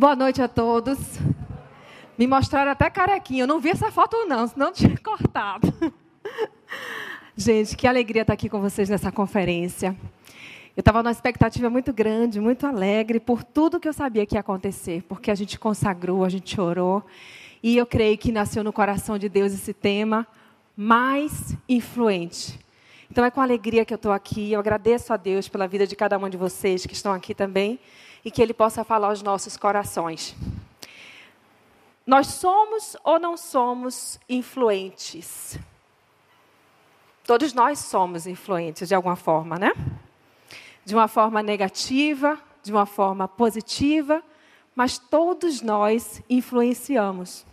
Boa noite a todos. Me mostraram até carequinha. Eu não vi essa foto, não, senão tinha cortado. Gente, que alegria estar aqui com vocês nessa conferência. Eu estava numa expectativa muito grande, muito alegre por tudo que eu sabia que ia acontecer, porque a gente consagrou, a gente orou, e eu creio que nasceu no coração de Deus esse tema mais influente. Então é com alegria que eu estou aqui. Eu agradeço a Deus pela vida de cada um de vocês que estão aqui também e que Ele possa falar aos nossos corações. Nós somos ou não somos influentes? Todos nós somos influentes de alguma forma, né? De uma forma negativa, de uma forma positiva, mas todos nós influenciamos.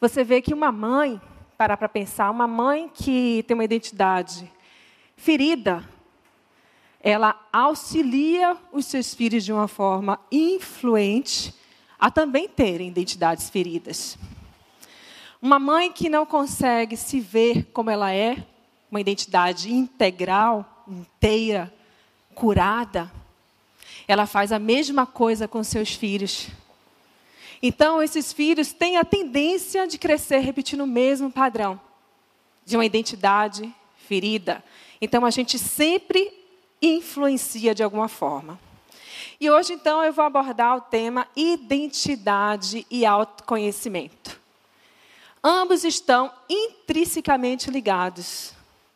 Você vê que uma mãe, parar para pensar, uma mãe que tem uma identidade ferida, ela auxilia os seus filhos de uma forma influente a também terem identidades feridas. Uma mãe que não consegue se ver como ela é, uma identidade integral, inteira, curada, ela faz a mesma coisa com seus filhos. Então, esses filhos têm a tendência de crescer repetindo o mesmo padrão de uma identidade ferida. Então, a gente sempre influencia de alguma forma. E hoje, então, eu vou abordar o tema identidade e autoconhecimento. Ambos estão intrinsecamente ligados.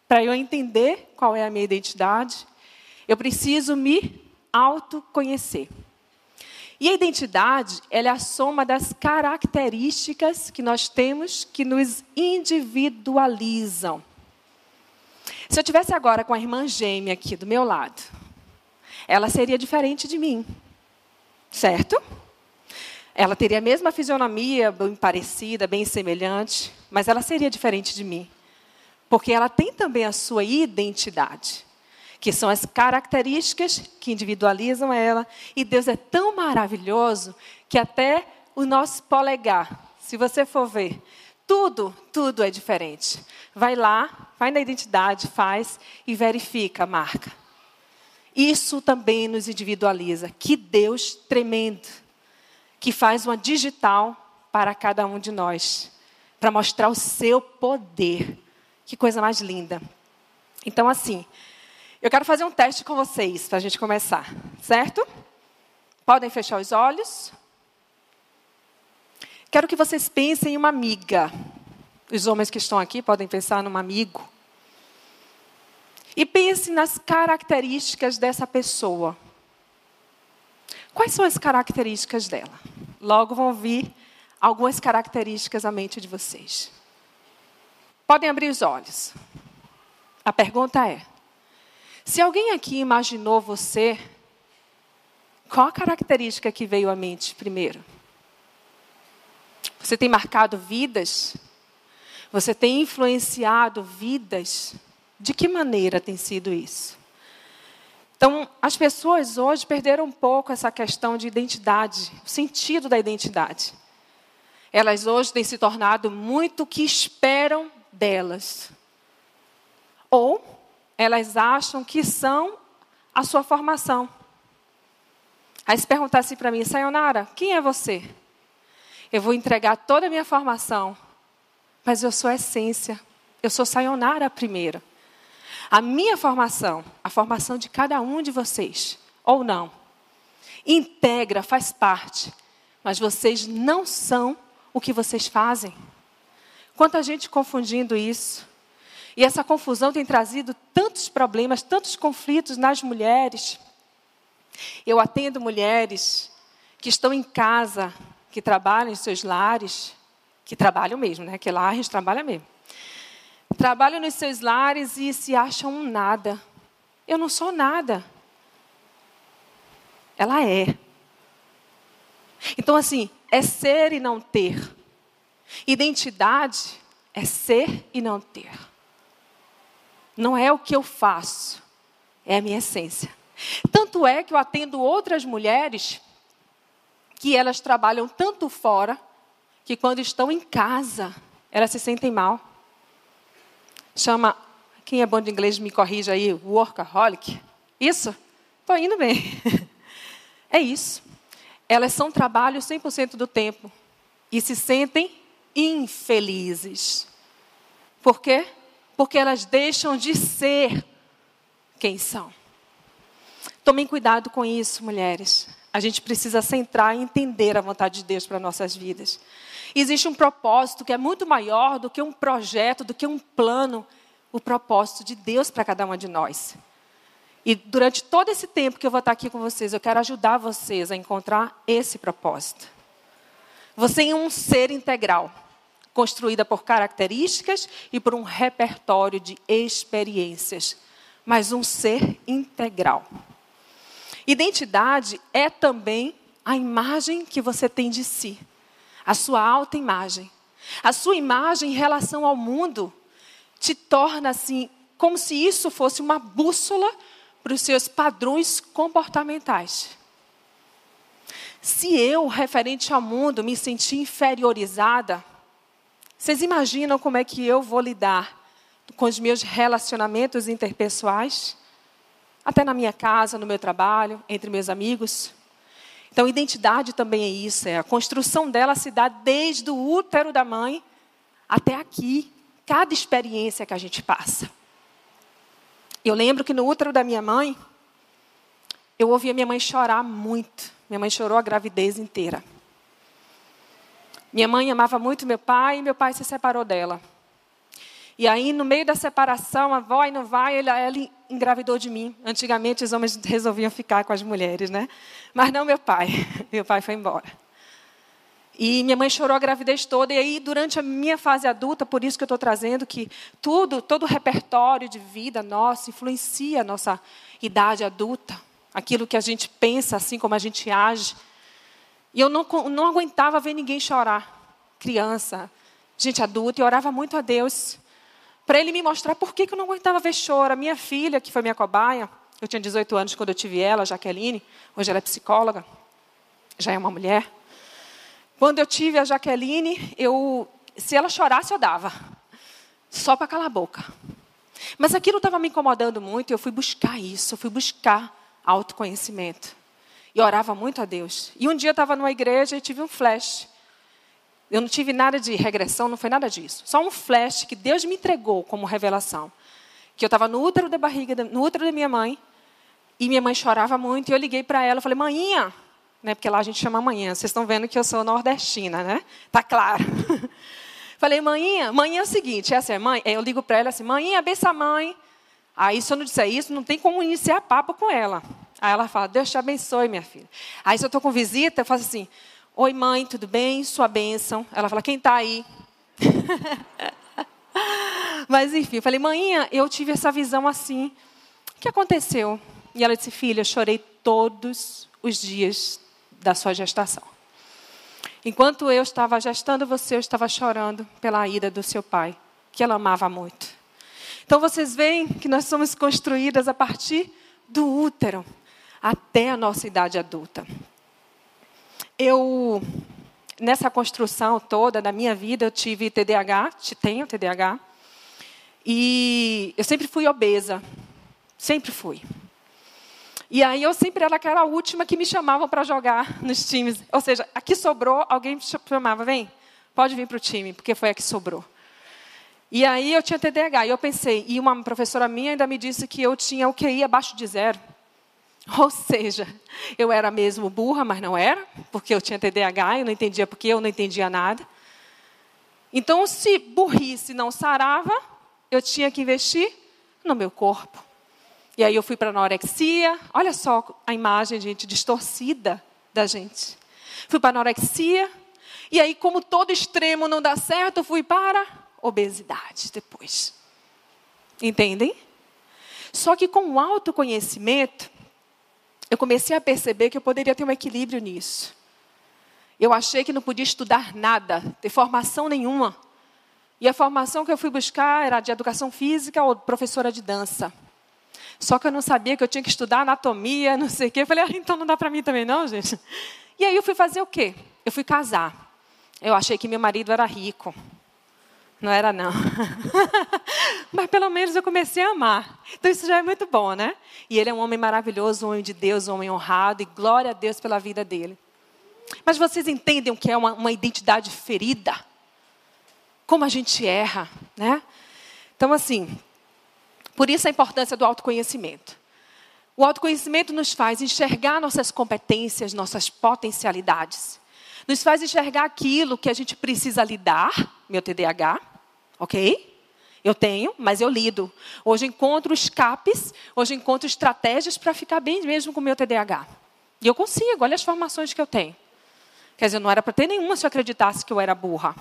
Para eu entender qual é a minha identidade, eu preciso me autoconhecer. E a identidade, ela é a soma das características que nós temos que nos individualizam. Se eu tivesse agora com a irmã gêmea aqui do meu lado, ela seria diferente de mim, certo? Ela teria a mesma fisionomia, bem parecida, bem semelhante, mas ela seria diferente de mim, porque ela tem também a sua identidade, que são as características que individualizam ela. E Deus é tão maravilhoso que até o nosso polegar, se você for ver, tudo, tudo é diferente. Vai lá, vai na identidade, faz e verifica a marca. Isso também nos individualiza. Que Deus tremendo, que faz uma digital para cada um de nós, para mostrar o seu poder. Que coisa mais linda. Então, assim, eu quero fazer um teste com vocês para a gente começar, certo? Podem fechar os olhos. Quero que vocês pensem em uma amiga. Os homens que estão aqui podem pensar num amigo. E pense nas características dessa pessoa. Quais são as características dela? Logo vão vir algumas características à mente de vocês. Podem abrir os olhos. A pergunta é: se alguém aqui imaginou você, qual a característica que veio à mente primeiro? Você tem marcado vidas? Você tem influenciado vidas? De que maneira tem sido isso? Então, as pessoas hoje perderam um pouco essa questão de identidade, o sentido da identidade. Elas hoje têm se tornado muito o que esperam delas. Ou elas acham que são a sua formação. Aí se perguntasse para mim, Sayonara, quem é você? Eu vou entregar toda a minha formação, mas eu sou essência. Eu sou sayonara primeiro. A minha formação, a formação de cada um de vocês, ou não, integra, faz parte, mas vocês não são o que vocês fazem. Quanta gente confundindo isso. E essa confusão tem trazido tantos problemas, tantos conflitos nas mulheres. Eu atendo mulheres que estão em casa que trabalham em seus lares, que trabalham mesmo, né? Que gente trabalha mesmo. Trabalham nos seus lares e se acham um nada. Eu não sou nada. Ela é. Então, assim, é ser e não ter. Identidade é ser e não ter. Não é o que eu faço, é a minha essência. Tanto é que eu atendo outras mulheres que elas trabalham tanto fora que quando estão em casa, elas se sentem mal. Chama, quem é bom de inglês me corrija aí, workaholic. Isso? Estou indo bem. É isso. elas são trabalho 100% do tempo e se sentem infelizes. Por quê? Porque elas deixam de ser quem são. Tomem cuidado com isso, mulheres. A gente precisa centrar e entender a vontade de Deus para nossas vidas. Existe um propósito que é muito maior do que um projeto, do que um plano, o propósito de Deus para cada uma de nós. E durante todo esse tempo que eu vou estar aqui com vocês, eu quero ajudar vocês a encontrar esse propósito. Você é um ser integral, construída por características e por um repertório de experiências, mas um ser integral. Identidade é também a imagem que você tem de si, a sua autoimagem. A sua imagem em relação ao mundo te torna assim, como se isso fosse uma bússola para os seus padrões comportamentais. Se eu, referente ao mundo, me sentir inferiorizada, vocês imaginam como é que eu vou lidar com os meus relacionamentos interpessoais? Até na minha casa, no meu trabalho, entre meus amigos. Então, identidade também é isso, é a construção dela se dá desde o útero da mãe até aqui, cada experiência que a gente passa. Eu lembro que no útero da minha mãe, eu ouvia minha mãe chorar muito. Minha mãe chorou a gravidez inteira. Minha mãe amava muito meu pai e meu pai se separou dela. E aí, no meio da separação, a avó não vai, ela, ela engravidou de mim. Antigamente, os homens resolviam ficar com as mulheres, né? Mas não meu pai. Meu pai foi embora. E minha mãe chorou a gravidez toda. E aí, durante a minha fase adulta, por isso que eu estou trazendo que tudo, todo o repertório de vida nosso influencia a nossa idade adulta. Aquilo que a gente pensa, assim como a gente age. E eu não, não aguentava ver ninguém chorar. Criança, gente adulta. E orava muito a Deus para ele me mostrar por que, que eu não aguentava ver choro. A minha filha, que foi minha cobaia, eu tinha 18 anos quando eu tive ela, Jaqueline, hoje ela é psicóloga, já é uma mulher. Quando eu tive a Jaqueline, eu, se ela chorasse, eu dava, só para calar a boca. Mas aquilo estava me incomodando muito, e eu fui buscar isso, eu fui buscar autoconhecimento. E orava muito a Deus. E um dia eu estava numa igreja e tive um flash. Eu não tive nada de regressão, não foi nada disso. Só um flash que Deus me entregou como revelação. Que eu estava no útero da barriga, no útero da minha mãe, e minha mãe chorava muito, e eu liguei para ela, falei, manhinha, né, porque lá a gente chama manhã, vocês estão vendo que eu sou nordestina, né? Tá claro. falei, manhinha, manhã é o seguinte, essa é mãe, eu ligo para ela assim, manhinha, bença mãe. Aí se eu não disser isso, não tem como iniciar papo com ela. Aí ela fala, Deus te abençoe, minha filha. Aí se eu estou com visita, eu faço assim, Oi, mãe, tudo bem? Sua bênção. Ela fala, quem está aí? Mas, enfim, eu falei, mãinha, eu tive essa visão assim. O que aconteceu? E ela disse, filha, eu chorei todos os dias da sua gestação. Enquanto eu estava gestando você, eu estava chorando pela ida do seu pai, que ela amava muito. Então, vocês veem que nós somos construídas a partir do útero até a nossa idade adulta eu nessa construção toda da minha vida eu tive TDAH, tenho TDAH, e eu sempre fui obesa, sempre fui. E aí eu sempre era aquela última que me chamavam para jogar nos times. Ou seja, aqui sobrou, alguém me chamava, vem, pode vir para o time, porque foi a que sobrou. E aí eu tinha TDAH, e eu pensei, e uma professora minha ainda me disse que eu tinha o QI abaixo de zero. Ou seja, eu era mesmo burra, mas não era, porque eu tinha TDAH, eu não entendia porque eu não entendia nada. Então, se burrice não sarava, eu tinha que investir no meu corpo. E aí eu fui para a anorexia. Olha só a imagem, gente, distorcida da gente. Fui para a anorexia. E aí, como todo extremo não dá certo, fui para obesidade depois. Entendem? Só que com o autoconhecimento, eu comecei a perceber que eu poderia ter um equilíbrio nisso. Eu achei que não podia estudar nada, ter formação nenhuma. E a formação que eu fui buscar era de educação física ou professora de dança. Só que eu não sabia que eu tinha que estudar anatomia, não sei o quê. Eu falei, ah, então não dá para mim também não, gente. E aí eu fui fazer o quê? Eu fui casar. Eu achei que meu marido era rico. Não era, não. Mas pelo menos eu comecei a amar. Então isso já é muito bom, né? E ele é um homem maravilhoso, um homem de Deus, um homem honrado, e glória a Deus pela vida dele. Mas vocês entendem o que é uma, uma identidade ferida? Como a gente erra, né? Então, assim, por isso a importância do autoconhecimento. O autoconhecimento nos faz enxergar nossas competências, nossas potencialidades. Nos faz enxergar aquilo que a gente precisa lidar, meu TDAH, ok? Eu tenho, mas eu lido. Hoje encontro escapes, hoje encontro estratégias para ficar bem mesmo com o meu TDAH. E eu consigo, olha as formações que eu tenho. Quer dizer, não era para ter nenhuma se eu acreditasse que eu era burra.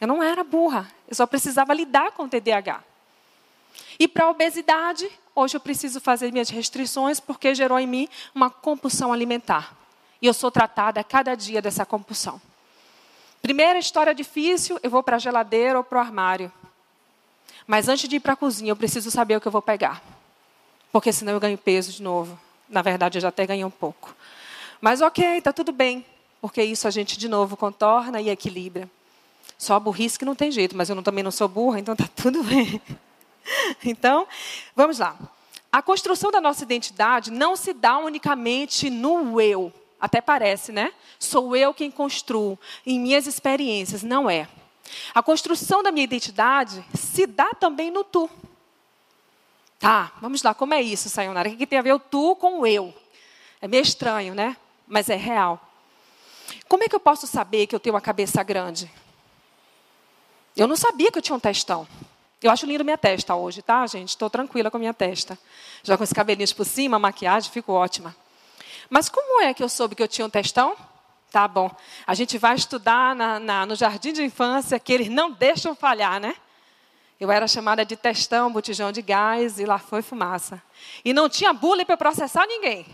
Eu não era burra, eu só precisava lidar com o TDAH. E para a obesidade, hoje eu preciso fazer minhas restrições porque gerou em mim uma compulsão alimentar. E eu sou tratada a cada dia dessa compulsão. Primeira história difícil, eu vou para a geladeira ou para o armário. Mas antes de ir para a cozinha, eu preciso saber o que eu vou pegar. Porque senão eu ganho peso de novo. Na verdade, eu já até ganhei um pouco. Mas ok, está tudo bem. Porque isso a gente de novo contorna e equilibra. Só a burrice que não tem jeito, mas eu também não sou burra, então está tudo bem. Então, vamos lá. A construção da nossa identidade não se dá unicamente no eu. Até parece, né? Sou eu quem construo em minhas experiências. Não é. A construção da minha identidade se dá também no tu. Tá, vamos lá, como é isso, Sayonara? O que tem a ver o tu com o eu? É meio estranho, né? Mas é real. Como é que eu posso saber que eu tenho uma cabeça grande? Eu não sabia que eu tinha um testão. Eu acho lindo minha testa hoje, tá, gente? Estou tranquila com a minha testa. Já com os cabelinhos por cima, maquiagem, fico ótima. Mas como é que eu soube que eu tinha um testão? Tá bom. A gente vai estudar na, na, no jardim de infância que eles não deixam falhar, né? Eu era chamada de testão, botijão de gás e lá foi fumaça. E não tinha bullying para processar ninguém,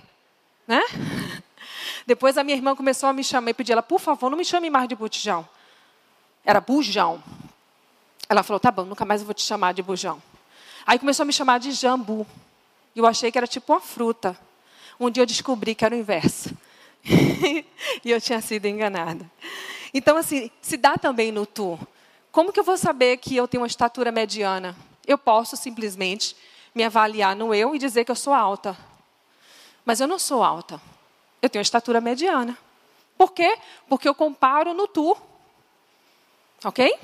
né? Depois a minha irmã começou a me chamar e pedir ela, por favor, não me chame mais de botijão. Era bujão. Ela falou: tá bom, nunca mais eu vou te chamar de bujão. Aí começou a me chamar de jambu. E eu achei que era tipo uma fruta. Um dia eu descobri que era o inverso. e eu tinha sido enganada. Então, assim, se dá também no tu. Como que eu vou saber que eu tenho uma estatura mediana? Eu posso simplesmente me avaliar no eu e dizer que eu sou alta. Mas eu não sou alta. Eu tenho uma estatura mediana. Por quê? Porque eu comparo no tu. Ok?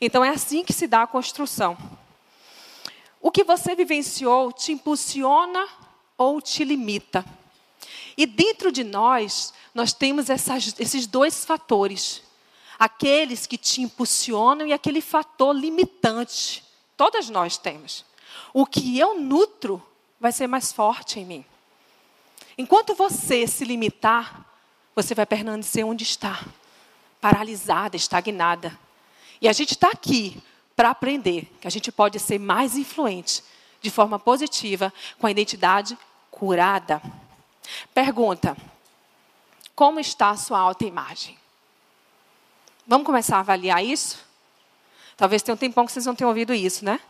Então é assim que se dá a construção. O que você vivenciou te impulsiona ou te limita. E dentro de nós, nós temos essas, esses dois fatores. Aqueles que te impulsionam e aquele fator limitante. Todas nós temos. O que eu nutro vai ser mais forte em mim. Enquanto você se limitar, você vai permanecer onde está, paralisada, estagnada. E a gente está aqui para aprender que a gente pode ser mais influente de forma positiva com a identidade curada. Pergunta: como está a sua autoimagem? Vamos começar a avaliar isso? Talvez tenha um tempão que vocês não tenham ouvido isso, né?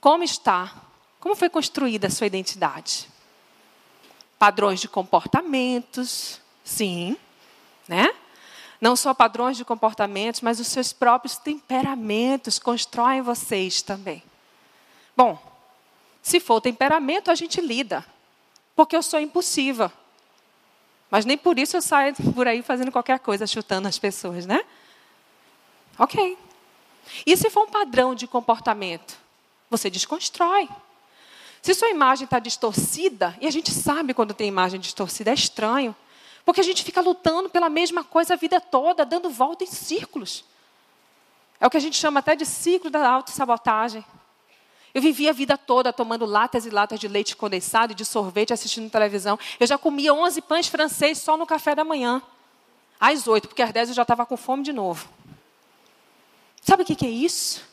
Como está? Como foi construída a sua identidade? Padrões de comportamentos, sim, né? Não só padrões de comportamentos, mas os seus próprios temperamentos constroem vocês também. Bom, se for temperamento, a gente lida. Porque eu sou impulsiva. Mas nem por isso eu saio por aí fazendo qualquer coisa, chutando as pessoas, né? Ok. E se for um padrão de comportamento? Você desconstrói. Se sua imagem está distorcida, e a gente sabe quando tem imagem distorcida, é estranho. Porque a gente fica lutando pela mesma coisa a vida toda, dando volta em círculos. É o que a gente chama até de ciclo da autossabotagem. Eu vivia a vida toda tomando latas e latas de leite condensado e de sorvete assistindo televisão. Eu já comia 11 pães francês só no café da manhã. Às 8, porque às 10 eu já estava com fome de novo. Sabe o que, que é isso?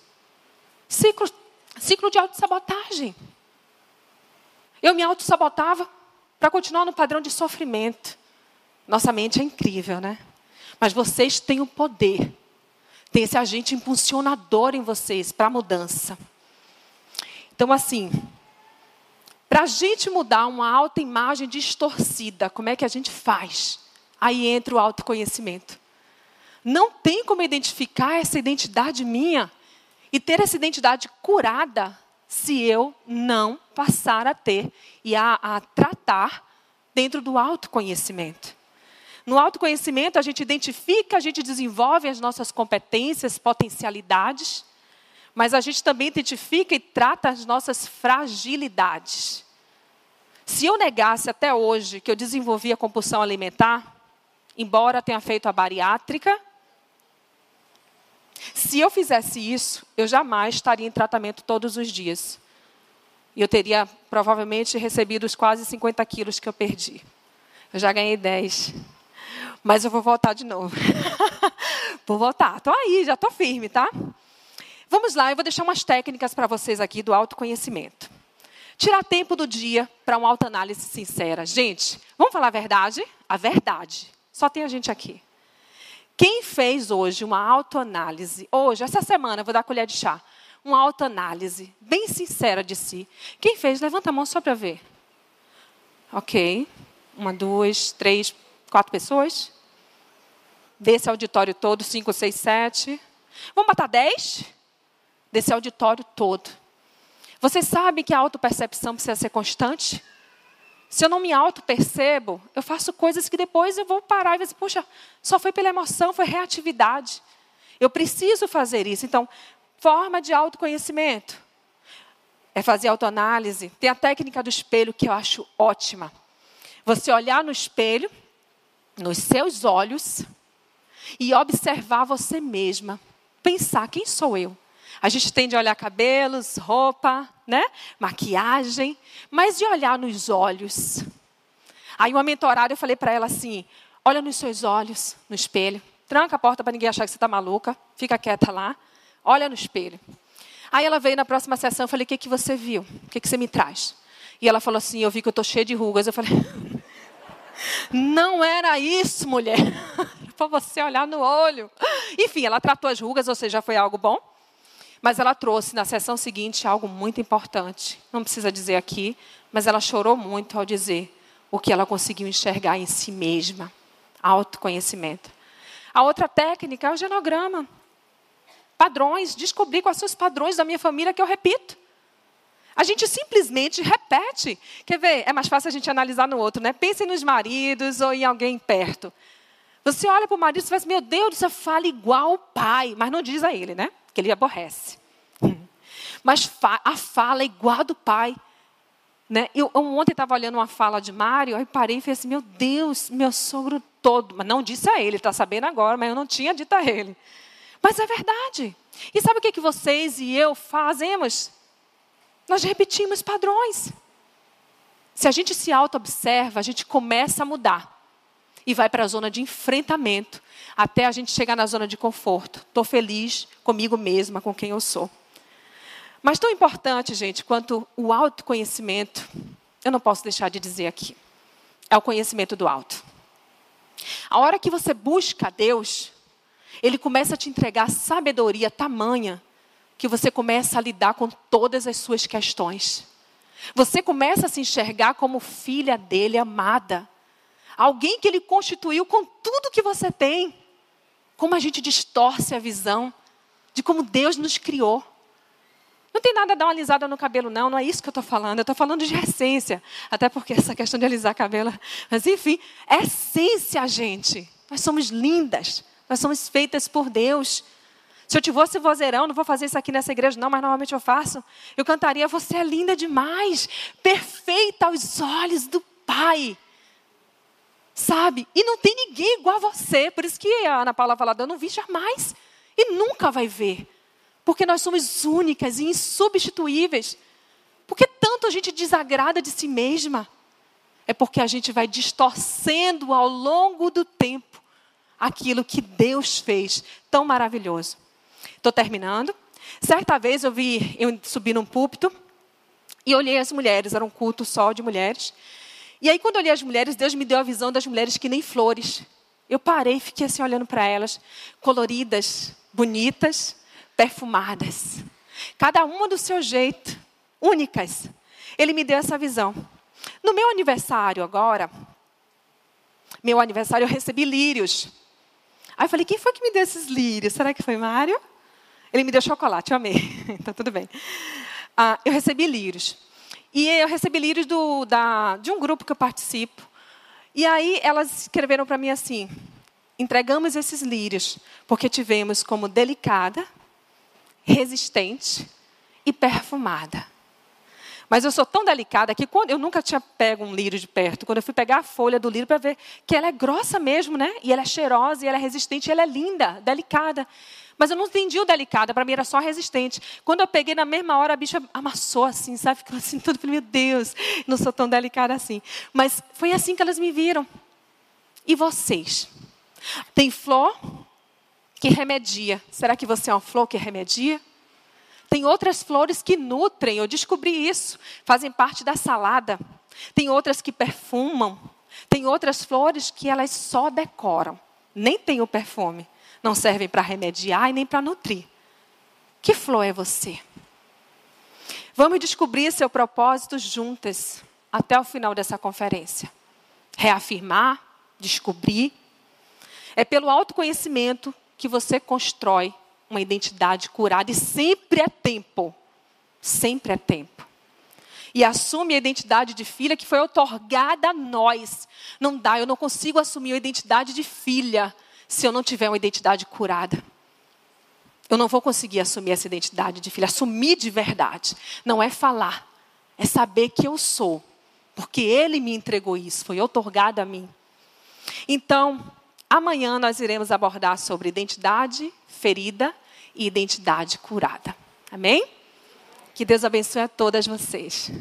Ciclo, ciclo de autossabotagem. Eu me autossabotava para continuar no padrão de sofrimento. Nossa mente é incrível, né? Mas vocês têm o poder. Tem esse agente impulsionador em vocês para a mudança. Então, assim, para a gente mudar uma autoimagem distorcida, como é que a gente faz? Aí entra o autoconhecimento. Não tem como identificar essa identidade minha e ter essa identidade curada se eu não passar a ter e a, a tratar dentro do autoconhecimento. No autoconhecimento, a gente identifica, a gente desenvolve as nossas competências, potencialidades, mas a gente também identifica e trata as nossas fragilidades. Se eu negasse até hoje que eu desenvolvi a compulsão alimentar, embora tenha feito a bariátrica, se eu fizesse isso, eu jamais estaria em tratamento todos os dias. E eu teria provavelmente recebido os quase 50 quilos que eu perdi. Eu já ganhei 10. Mas eu vou voltar de novo. vou voltar. Estou aí, já estou firme, tá? Vamos lá, eu vou deixar umas técnicas para vocês aqui do autoconhecimento. Tirar tempo do dia para uma autoanálise sincera. Gente, vamos falar a verdade? A verdade. Só tem a gente aqui. Quem fez hoje uma autoanálise, hoje, essa semana, vou dar colher de chá, uma autoanálise bem sincera de si. Quem fez, levanta a mão só para ver. Ok. Uma, duas, três, quatro pessoas. Desse auditório todo, cinco, seis, sete. Vamos botar dez? Desse auditório todo. Você sabe que a autopercepção precisa ser constante? Se eu não me auto-percebo, eu faço coisas que depois eu vou parar e dizer, puxa, só foi pela emoção, foi reatividade. Eu preciso fazer isso. Então, forma de autoconhecimento é fazer autoanálise. Tem a técnica do espelho que eu acho ótima. Você olhar no espelho, nos seus olhos, e observar você mesma. Pensar, quem sou eu? A gente tende a olhar cabelos, roupa, né? maquiagem, mas de olhar nos olhos. Aí uma mentorada, eu falei para ela assim, olha nos seus olhos, no espelho. Tranca a porta para ninguém achar que você está maluca. Fica quieta lá. Olha no espelho. Aí ela veio na próxima sessão, eu falei, o que, que você viu? O que, que você me traz? E ela falou assim, eu vi que eu estou cheia de rugas. Eu falei, não era isso, mulher. para você olhar no olho. Enfim, ela tratou as rugas, ou seja, foi algo bom. Mas ela trouxe na sessão seguinte algo muito importante. Não precisa dizer aqui, mas ela chorou muito ao dizer o que ela conseguiu enxergar em si mesma. Autoconhecimento. A outra técnica é o genograma. Padrões, descobrir quais são os padrões da minha família que eu repito. A gente simplesmente repete. Quer ver? É mais fácil a gente analisar no outro, né? Pensem nos maridos ou em alguém perto. Você olha para o marido e fala assim, meu Deus, você fala igual o pai. Mas não diz a ele, né? Que ele aborrece. Mas a fala é igual a do pai. Né? Eu, ontem estava olhando uma fala de Mário, aí parei e falei assim, meu Deus, meu sogro todo. Mas não disse a ele, está sabendo agora, mas eu não tinha dito a ele. Mas é verdade. E sabe o que, que vocês e eu fazemos? Nós repetimos padrões. Se a gente se auto-observa, a gente começa a mudar. E vai para a zona de enfrentamento até a gente chegar na zona de conforto. Estou feliz comigo mesma, com quem eu sou. Mas tão importante, gente, quanto o autoconhecimento, eu não posso deixar de dizer aqui, é o conhecimento do alto. A hora que você busca Deus, Ele começa a te entregar sabedoria tamanha que você começa a lidar com todas as suas questões. Você começa a se enxergar como filha dele amada. Alguém que ele constituiu com tudo que você tem. Como a gente distorce a visão de como Deus nos criou. Não tem nada a dar uma alisada no cabelo, não, não é isso que eu estou falando. Eu estou falando de essência. Até porque essa questão de alisar cabelo. Mas, enfim, é essência, gente. Nós somos lindas. Nós somos feitas por Deus. Se eu tivesse vozeirão, não vou fazer isso aqui nessa igreja, não, mas normalmente eu faço. Eu cantaria: Você é linda demais, perfeita aos olhos do Pai. Sabe? E não tem ninguém igual a você. Por isso que a Ana Paula fala, eu não vi jamais. E nunca vai ver. Porque nós somos únicas e insubstituíveis. Por que tanto a gente desagrada de si mesma? É porque a gente vai distorcendo ao longo do tempo aquilo que Deus fez tão maravilhoso. Estou terminando. Certa vez eu vi, eu subi num púlpito e olhei as mulheres, era um culto só de mulheres. E aí, quando eu olhei as mulheres, Deus me deu a visão das mulheres que nem flores. Eu parei e fiquei assim olhando para elas, coloridas, bonitas, perfumadas. Cada uma do seu jeito, únicas. Ele me deu essa visão. No meu aniversário agora, meu aniversário, eu recebi lírios. Aí eu falei, quem foi que me deu esses lírios? Será que foi Mário? Ele me deu chocolate, eu amei. então tudo bem. Ah, eu recebi lírios. E eu recebi lírios do, da, de um grupo que eu participo. E aí elas escreveram para mim assim: entregamos esses lírios porque tivemos como delicada, resistente e perfumada. Mas eu sou tão delicada que quando eu nunca tinha pego um lírio de perto. Quando eu fui pegar a folha do lírio para ver que ela é grossa mesmo, né? E ela é cheirosa, e ela é resistente, e ela é linda, delicada. Mas eu não entendi o delicada, para mim era só resistente. Quando eu peguei na mesma hora, a bicha amassou assim, sabe? Ficou assim. Falei, meu Deus, não sou tão delicada assim. Mas foi assim que elas me viram. E vocês? Tem flor que remedia. Será que você é uma flor que remedia? Tem outras flores que nutrem, eu descobri isso, fazem parte da salada. Tem outras que perfumam. Tem outras flores que elas só decoram, nem tem o perfume. Não servem para remediar e nem para nutrir. Que flor é você? Vamos descobrir seu propósito juntas até o final dessa conferência. Reafirmar, descobrir. É pelo autoconhecimento que você constrói uma identidade curada e sempre é tempo. Sempre é tempo. E assume a identidade de filha que foi otorgada a nós. Não dá, eu não consigo assumir a identidade de filha se eu não tiver uma identidade curada. Eu não vou conseguir assumir essa identidade de filha. Assumir de verdade. Não é falar, é saber que eu sou. Porque Ele me entregou isso, foi otorgado a mim. Então, Amanhã nós iremos abordar sobre identidade ferida e identidade curada. Amém? Que Deus abençoe a todas vocês.